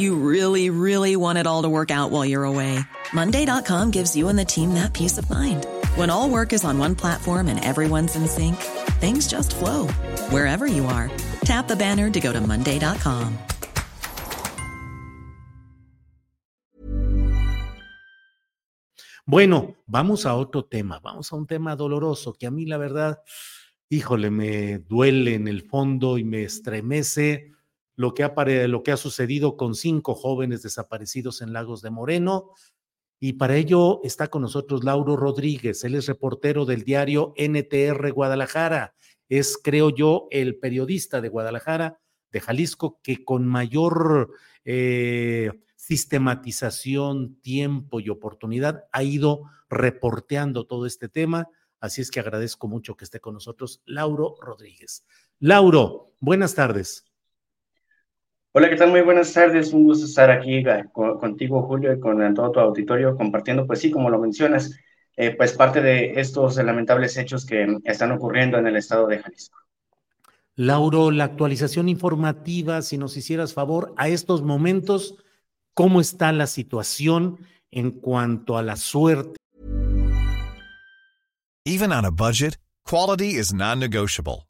You really, really want it all to work out while you're away. Monday.com gives you and the team that peace of mind. When all work is on one platform and everyone's in sync, things just flow wherever you are. Tap the banner to go to Monday.com. Bueno, vamos a otro tema. Vamos a un tema doloroso que a mí, la verdad, híjole, me duele en el fondo y me estremece lo que ha, sucedido con cinco jóvenes desaparecidos en Lagos de Moreno. Y para ello está con nosotros Lauro Rodríguez. Él es reportero del diario NTR Guadalajara. Es, creo yo, el periodista de Guadalajara, de Jalisco, que con mayor eh, sistematización, tiempo y oportunidad ha ido reporteando todo este tema. Así es que agradezco mucho que esté con nosotros Lauro Rodríguez. Lauro, buenas tardes. Hola, ¿qué tal? Muy buenas tardes. Un gusto estar aquí contigo, Julio, y con todo tu auditorio compartiendo, pues sí, como lo mencionas, eh, pues parte de estos lamentables hechos que están ocurriendo en el estado de Jalisco. Lauro, la actualización informativa, si nos hicieras favor, a estos momentos, ¿cómo está la situación en cuanto a la suerte? Even on a budget, quality is non-negotiable.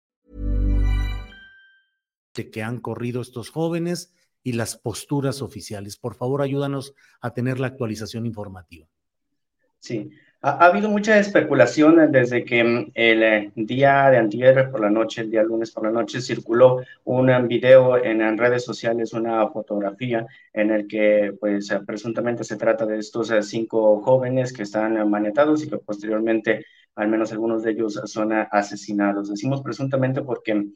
today. Que han corrido estos jóvenes y las posturas oficiales. Por favor, ayúdanos a tener la actualización informativa. Sí, Ha, habido mucha especulación desde que mm, el eh, día de antier por la noche, el día lunes por la noche, circuló un video en, redes sociales, una fotografía en el que, pues, eh, presuntamente se trata de estos eh, cinco jóvenes que están manetados y que posteriormente, al menos algunos de ellos, son asesinados. Decimos presuntamente porque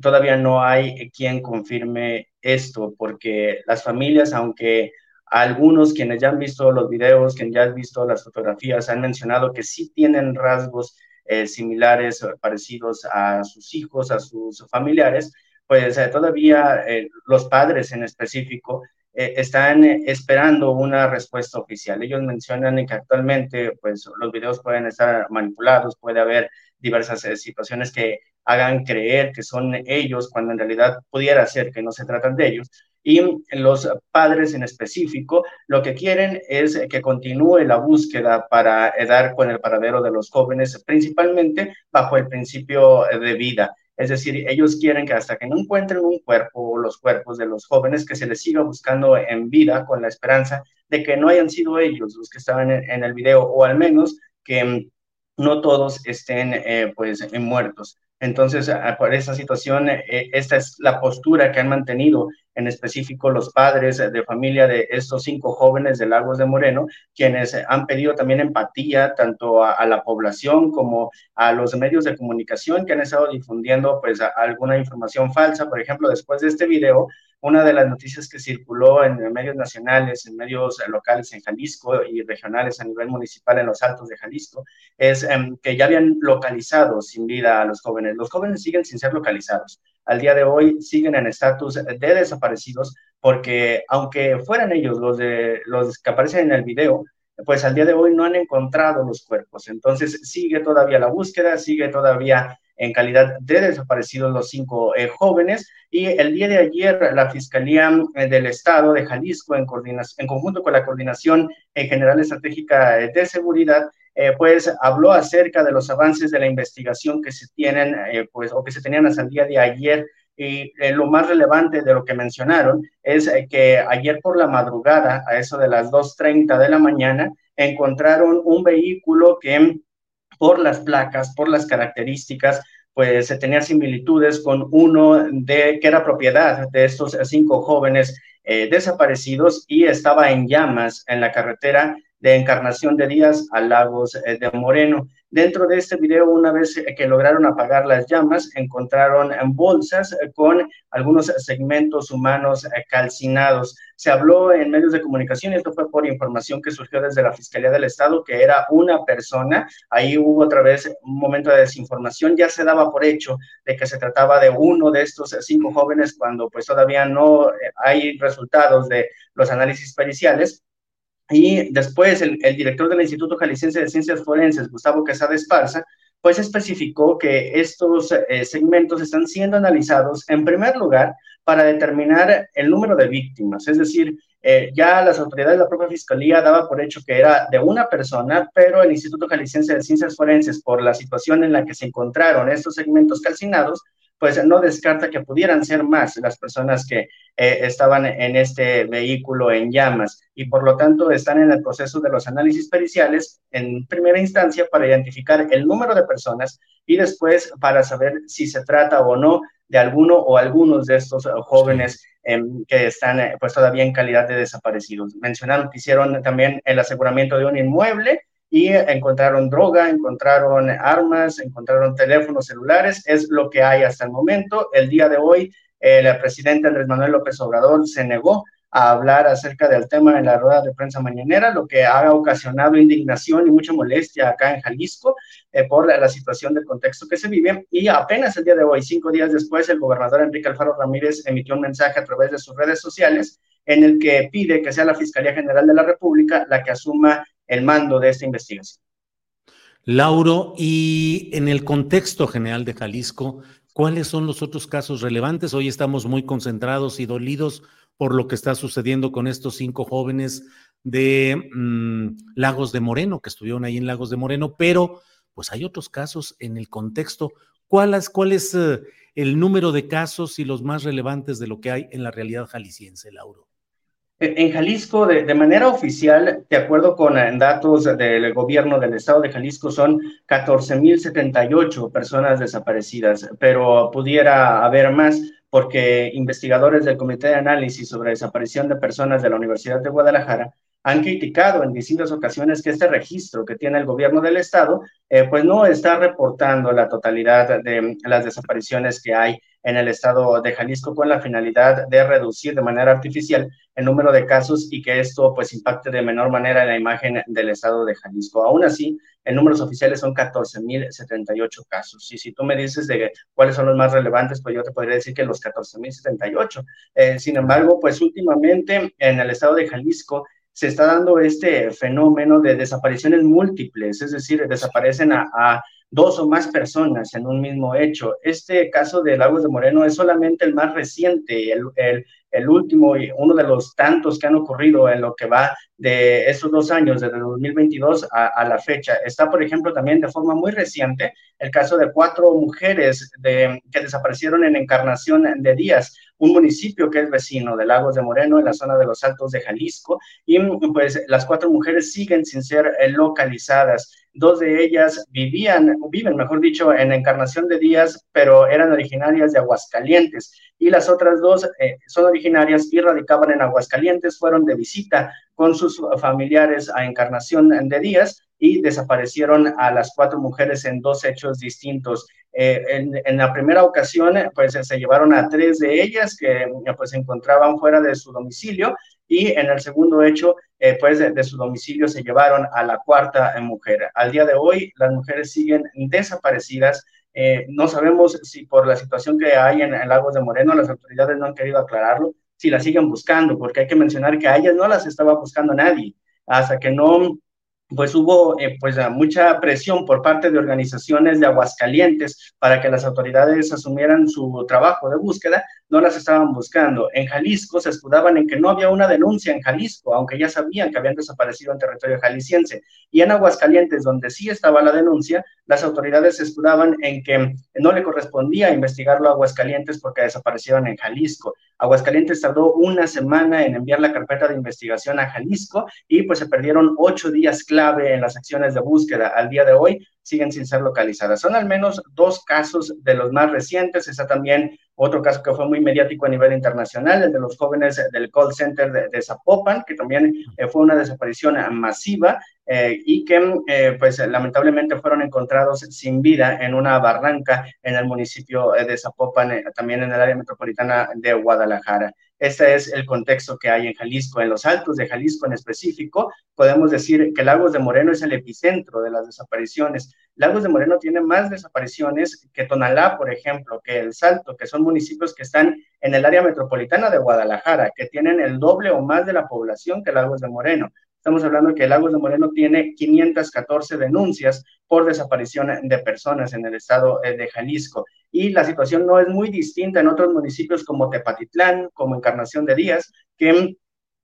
todavía no hay quien confirme esto, porque las familias, aunque algunos quienes ya han visto los videos, quienes ya han visto las fotografías, han mencionado que sí tienen rasgos eh, similares, parecidos a sus hijos, a sus familiares, pues eh, todavía eh, los padres en específico están esperando una respuesta oficial. Ellos mencionan que actualmente pues, los videos pueden estar manipulados, puede haber diversas situaciones que hagan creer que son ellos cuando en realidad pudiera ser que no se tratan de ellos y los padres en específico lo que quieren es que continúe la búsqueda para dar con el paradero de los jóvenes, principalmente bajo el principio de vida. Es decir, ellos quieren que hasta que no encuentren un cuerpo o los cuerpos de los jóvenes, que se les siga buscando en vida con la esperanza de que no hayan sido ellos los que estaban en, el video o al menos que no todos estén eh, pues muertos. Entonces, por esa situación, eh, esta es la postura que han mantenido en específico los padres de familia de estos cinco jóvenes de Lagos de Moreno, quienes han pedido también empatía tanto a, la población como a los medios de comunicación que han estado difundiendo pues alguna información falsa. Por ejemplo, después de este video, una de las noticias que circuló en medios nacionales, en medios locales en Jalisco y regionales a nivel municipal en los Altos de Jalisco, es em, que ya habían localizado sin vida a los jóvenes. Los jóvenes siguen sin ser localizados. Al día de hoy siguen en estatus de desaparecidos porque aunque fueran ellos los que aparecen en el video, pues al día de hoy no han encontrado los cuerpos. Entonces sigue todavía la búsqueda, sigue todavía en calidad de desaparecidos los cinco eh, jóvenes. Y el día de ayer, la Fiscalía eh, del Estado de Jalisco, en, en conjunto con la Coordinación General Estratégica de Seguridad, eh, pues habló acerca de los avances de la investigación que se tienen, pues, o que se tenían hasta el día de ayer. Y lo más relevante de lo que mencionaron es que ayer por la madrugada, a eso de las 2.30 de la mañana, encontraron un vehículo que por las placas, por las características, pues se tenía similitudes con uno de que era propiedad de estos cinco jóvenes eh, desaparecidos y estaba en llamas en la carretera de Encarnación de Díaz a Lagos eh, de Moreno. Dentro de este video, una vez que lograron apagar las llamas, encontraron bolsas eh, con algunos segmentos humanos eh, calcinados. Se habló en medios de comunicación, y esto fue por información que surgió desde la Fiscalía del Estado, que era una persona. Ahí hubo otra vez un momento de desinformación. Ya se daba por hecho de que se trataba de uno de estos cinco jóvenes cuando pues todavía no hay resultados de los análisis periciales y después el, director del Instituto Jalisciense de Ciencias Forenses, Gustavo Quesada Esparza, pues especificó que estos eh, segmentos están siendo analizados en primer lugar para determinar el número de víctimas, es decir, eh, ya las autoridades de la propia fiscalía daba por hecho que era de una persona, pero el Instituto Jalisciense de Ciencias Forenses, por la situación en la que se encontraron estos segmentos calcinados, pues no descarta que pudieran ser más las personas que eh, estaban en este vehículo en llamas y por lo tanto están en el proceso de los análisis periciales en primera instancia para identificar el número de personas y después para saber si se trata o no de alguno o algunos de estos jóvenes em, que están eh, pues todavía en calidad de desaparecidos. Mencionaron que hicieron también el aseguramiento de un inmueble y encontraron droga, encontraron armas, encontraron teléfonos celulares, es lo que hay hasta el momento. El día de hoy, el presidente Andrés Manuel López Obrador se negó a hablar acerca del tema en la rueda de prensa mañanera, lo que ha ocasionado indignación y mucha molestia acá en Jalisco eh, por la, situación del contexto que se vive. Y apenas el día de hoy, cinco días después, el gobernador Enrique Alfaro Ramírez emitió un mensaje a través de sus redes sociales en el que pide que sea la Fiscalía General de la República la que asuma el mando de esta investigación. Lauro, y en el contexto general de Jalisco, ¿cuáles son los otros casos relevantes? Hoy estamos muy concentrados y dolidos por lo que está sucediendo con estos cinco jóvenes de mm, Lagos de Moreno, que estuvieron ahí en Lagos de Moreno, pero pues hay otros casos en el contexto. ¿Cuál es, cuál es eh, el número de casos y los más relevantes de lo que hay en la realidad jalisciense, Lauro? En Jalisco, de, manera oficial, de acuerdo con eh, datos del gobierno del estado de Jalisco, son 14.078 personas desaparecidas, pero pudiera haber más porque investigadores del Comité de Análisis sobre Desaparición de Personas de la Universidad de Guadalajara han criticado en distintas ocasiones que este registro que tiene el gobierno del estado, eh, pues no está reportando la totalidad de las desapariciones que hay en el estado de Jalisco con la finalidad de reducir de manera artificial el número de casos y que esto pues impacte de menor manera en la imagen del estado de Jalisco. Aún así, en números oficiales son 14.078 casos. Y si tú me dices de cuáles son los más relevantes, pues yo te podría decir que los 14.078. Eh, sin embargo, pues últimamente en el estado de Jalisco se está dando este fenómeno de desapariciones múltiples, es decir, desaparecen a, dos o más personas en un mismo hecho. Este caso de Lagos de Moreno es solamente el más reciente, el, el último y uno de los tantos que han ocurrido en lo que va de estos dos años, desde 2022 a, la fecha. Está, por ejemplo, también de forma muy reciente el caso de cuatro mujeres de, que desaparecieron en Encarnación de Díaz. Un municipio que es vecino de Lagos de Moreno, en la zona de los Altos de Jalisco, y pues las cuatro mujeres siguen sin ser eh, localizadas. Dos de ellas vivían, viven, mejor dicho, en Encarnación de Díaz, pero eran originarias de Aguascalientes. Y las otras dos eh, son originarias y radicaban en Aguascalientes, fueron de visita con sus familiares a Encarnación de Díaz y desaparecieron a las cuatro mujeres en dos hechos distintos. Eh, en, la primera ocasión, pues se llevaron a tres de ellas que pues se encontraban fuera de su domicilio y en el segundo hecho, eh, pues de, su domicilio se llevaron a la cuarta mujer. Al día de hoy, las mujeres siguen desaparecidas. Eh, no sabemos si por la situación que hay en, el Lagos de Moreno, las autoridades no han querido aclararlo, si las siguen buscando, porque hay que mencionar que a ellas no las estaba buscando nadie, hasta que no pues hubo eh, pues mucha presión por parte de organizaciones de Aguascalientes para que las autoridades asumieran su trabajo de búsqueda, no las estaban buscando. En Jalisco se escudaban en que no había una denuncia en Jalisco, aunque ya sabían que habían desaparecido en territorio jalisciense. Y en Aguascalientes, donde sí estaba la denuncia, las autoridades se escudaban en que no le correspondía investigarlo a Aguascalientes porque desaparecieron en Jalisco. Aguascalientes tardó una semana en enviar la carpeta de investigación a Jalisco y pues se perdieron ocho días clave en las acciones de búsqueda. Al día de hoy siguen sin ser localizadas. Son al menos dos casos de los más recientes. Está también otro caso que fue muy mediático a nivel internacional, el de los jóvenes del call center de, Zapopan, que también eh, fue una desaparición masiva eh, y que eh, pues lamentablemente fueron encontrados sin vida en una barranca en el municipio de Zapopan, también en el área metropolitana de Guadalajara. Este es el contexto que hay en Jalisco. En los altos de Jalisco en específico, podemos decir que Lagos de Moreno es el epicentro de las desapariciones. Lagos de Moreno tiene más desapariciones que Tonalá, por ejemplo, que El Salto, que son municipios que están en el área metropolitana de Guadalajara, que tienen el doble o más de la población que Lagos de Moreno. Estamos hablando que Lagos de Moreno tiene 514 denuncias por desaparición de personas en el estado eh, de Jalisco. Y la situación no es muy distinta en otros municipios como Tepatitlán, como Encarnación de Díaz, que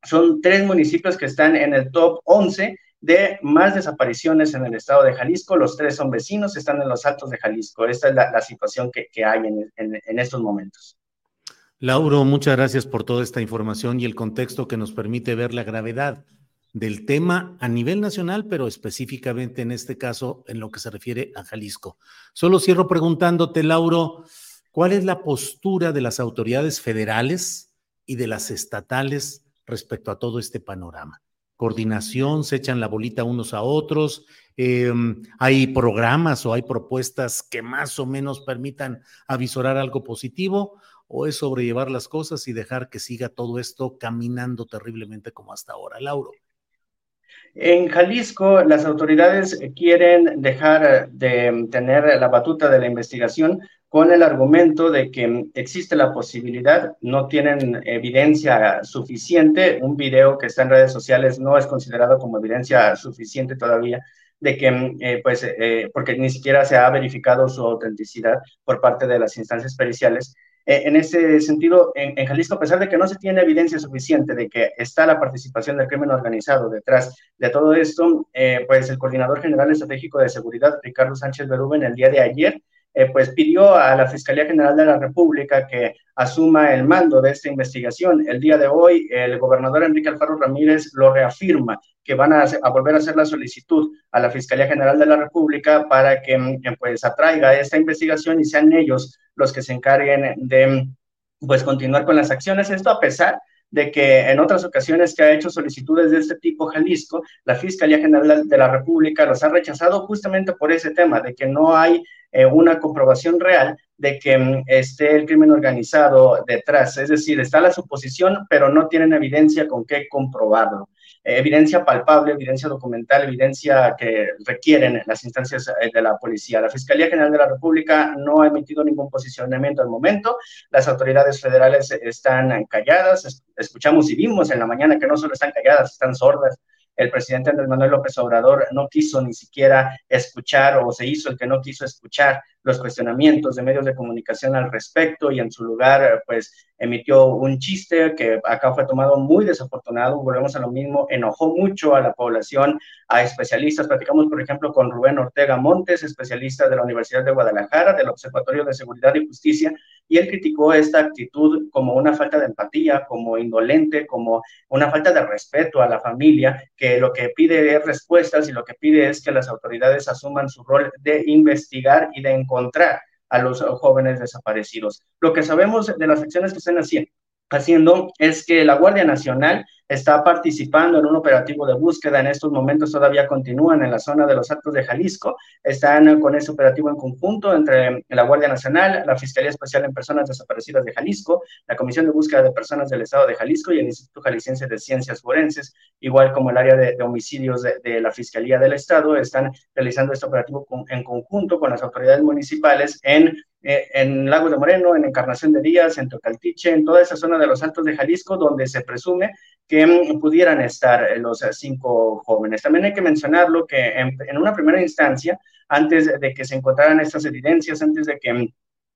son tres municipios que están en el top 11 de más desapariciones en el estado de Jalisco. Los tres son vecinos, están en los altos de Jalisco. Esta es la, situación que, hay en estos momentos. Lauro, muchas gracias por toda esta información y el contexto que nos permite ver la gravedad del tema a nivel nacional, pero específicamente en este caso en lo que se refiere a Jalisco. Solo cierro preguntándote, Lauro, ¿cuál es la postura de las autoridades federales y de las estatales respecto a todo este panorama? ¿Coordinación? ¿Se echan la bolita unos a otros? Em, ¿Hay programas o hay propuestas que más o menos permitan avisorar algo positivo? ¿O es sobrellevar las cosas y dejar que siga todo esto caminando terriblemente como hasta ahora? Lauro. En Jalisco, las autoridades quieren dejar de tener la batuta de la investigación con el argumento de que existe la posibilidad, no tienen evidencia suficiente, un video que está en redes sociales no es considerado como evidencia suficiente todavía de que, eh, pues, eh, porque ni siquiera se ha verificado su autenticidad por parte de las instancias periciales, eh, en ese sentido, en, Jalisco, a pesar de que no se tiene evidencia suficiente de que está la participación del crimen organizado detrás de todo esto, eh, pues el coordinador general estratégico de seguridad, Ricardo Sánchez Berúben, el día de ayer, eh, pues pidió a la Fiscalía General de la República que asuma el mando de esta investigación. El día de hoy, el gobernador Enrique Alfaro Ramírez lo reafirma, que van a, volver a hacer la solicitud a la Fiscalía General de la República para que pues atraiga esta investigación y sean ellos los que se encarguen de pues continuar con las acciones. Esto a pesar de que en otras ocasiones que ha hecho solicitudes de este tipo Jalisco, la Fiscalía General de la República los ha rechazado justamente por ese tema, de que no hay eh, una comprobación real de que mm, esté el crimen organizado detrás. Es decir, está la suposición, pero no tienen evidencia con qué comprobarlo. Eh, evidencia palpable, evidencia documental, evidencia que requieren las instancias eh, de la policía. La Fiscalía General de la República no ha emitido ningún posicionamiento al momento. Las autoridades federales están calladas. Escuchamos y vimos en la mañana que no solo están calladas, están sordas el presidente Andrés Manuel López Obrador no quiso ni siquiera escuchar o se hizo el que no quiso escuchar los cuestionamientos de medios de comunicación al respecto y en su lugar pues emitió un chiste que acá fue tomado muy desafortunado, volvemos a lo mismo, enojó mucho a la población, a especialistas, platicamos por ejemplo con Rubén Ortega Montes, especialista de la Universidad de Guadalajara, del Observatorio de Seguridad y Justicia, y él criticó esta actitud como una falta de empatía, como indolente, como una falta de respeto a la familia, que lo que pide es respuestas y lo que pide es que las autoridades asuman su rol de investigar y de encontrar a los jóvenes desaparecidos. Lo que sabemos de las acciones que están haciendo haciendo es que la Guardia Nacional está participando en un operativo de búsqueda. En estos momentos todavía continúan en la zona de los Altos de Jalisco. Están con ese operativo en conjunto entre la Guardia Nacional, la Fiscalía Especial en Personas Desaparecidas de Jalisco, la Comisión de Búsqueda de Personas del Estado de Jalisco y el Instituto Jalisciense de Ciencias Forenses, igual como el área de, homicidios de, la Fiscalía del Estado, están realizando este operativo en conjunto con las autoridades municipales en eh, en Lagos de Moreno, en Encarnación de Díaz, en Tocaltiche, en toda esa zona de los Altos de Jalisco, donde se presume que mm, pudieran estar eh, los cinco jóvenes. También hay que mencionarlo que en, una primera instancia, antes de que se encontraran estas evidencias, antes de que mm,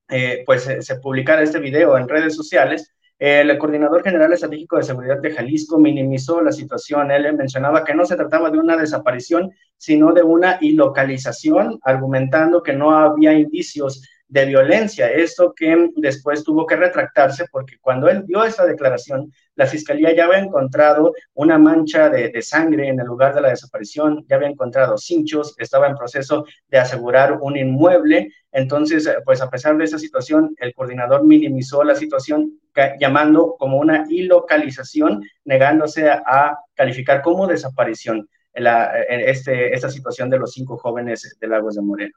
eh, pues, se publicara este video en redes sociales, el coordinador general estratégico de seguridad de Jalisco minimizó la situación. Él mencionaba que no se trataba de una desaparición, sino de una ilocalización, argumentando que no había indicios de violencia. Esto que después tuvo que retractarse porque cuando él dio esta declaración, la fiscalía ya había encontrado una mancha de, sangre en el lugar de la desaparición, ya había encontrado cinchos, estaba en proceso de asegurar un inmueble. Entonces, pues a pesar de esa situación, el coordinador minimizó la situación llamando como una ilocalización, negándose a, calificar como desaparición este, esta situación de los cinco jóvenes de Lagos de Moreno.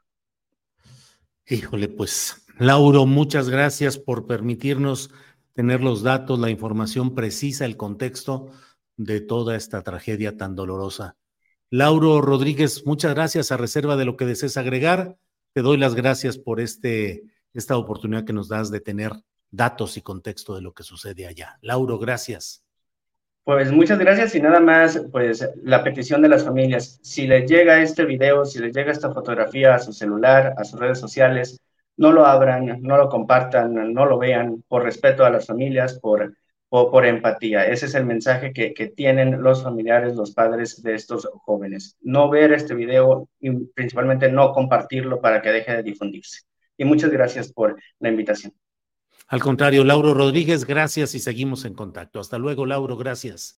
Híjole, pues, Lauro, muchas gracias por permitirnos tener los datos, la información precisa, el contexto de toda esta tragedia tan dolorosa. Lauro Rodríguez, muchas gracias a reserva de lo que desees agregar. Te doy las gracias por este, esta oportunidad que nos das de tener datos y contexto de lo que sucede allá. Lauro, gracias. Pues muchas gracias y nada más, pues la petición de las familias, si les llega este video, si les llega esta fotografía a su celular, a sus redes sociales, no lo abran, no lo compartan, no lo vean por respeto a las familias, por, por, empatía. Ese es el mensaje que, que, tienen los familiares, los padres de estos jóvenes. No ver este video y principalmente no compartirlo para que deje de difundirse. Y muchas gracias por la invitación. Al contrario, Lauro Rodríguez, gracias y seguimos en contacto. Hasta luego, Lauro, gracias.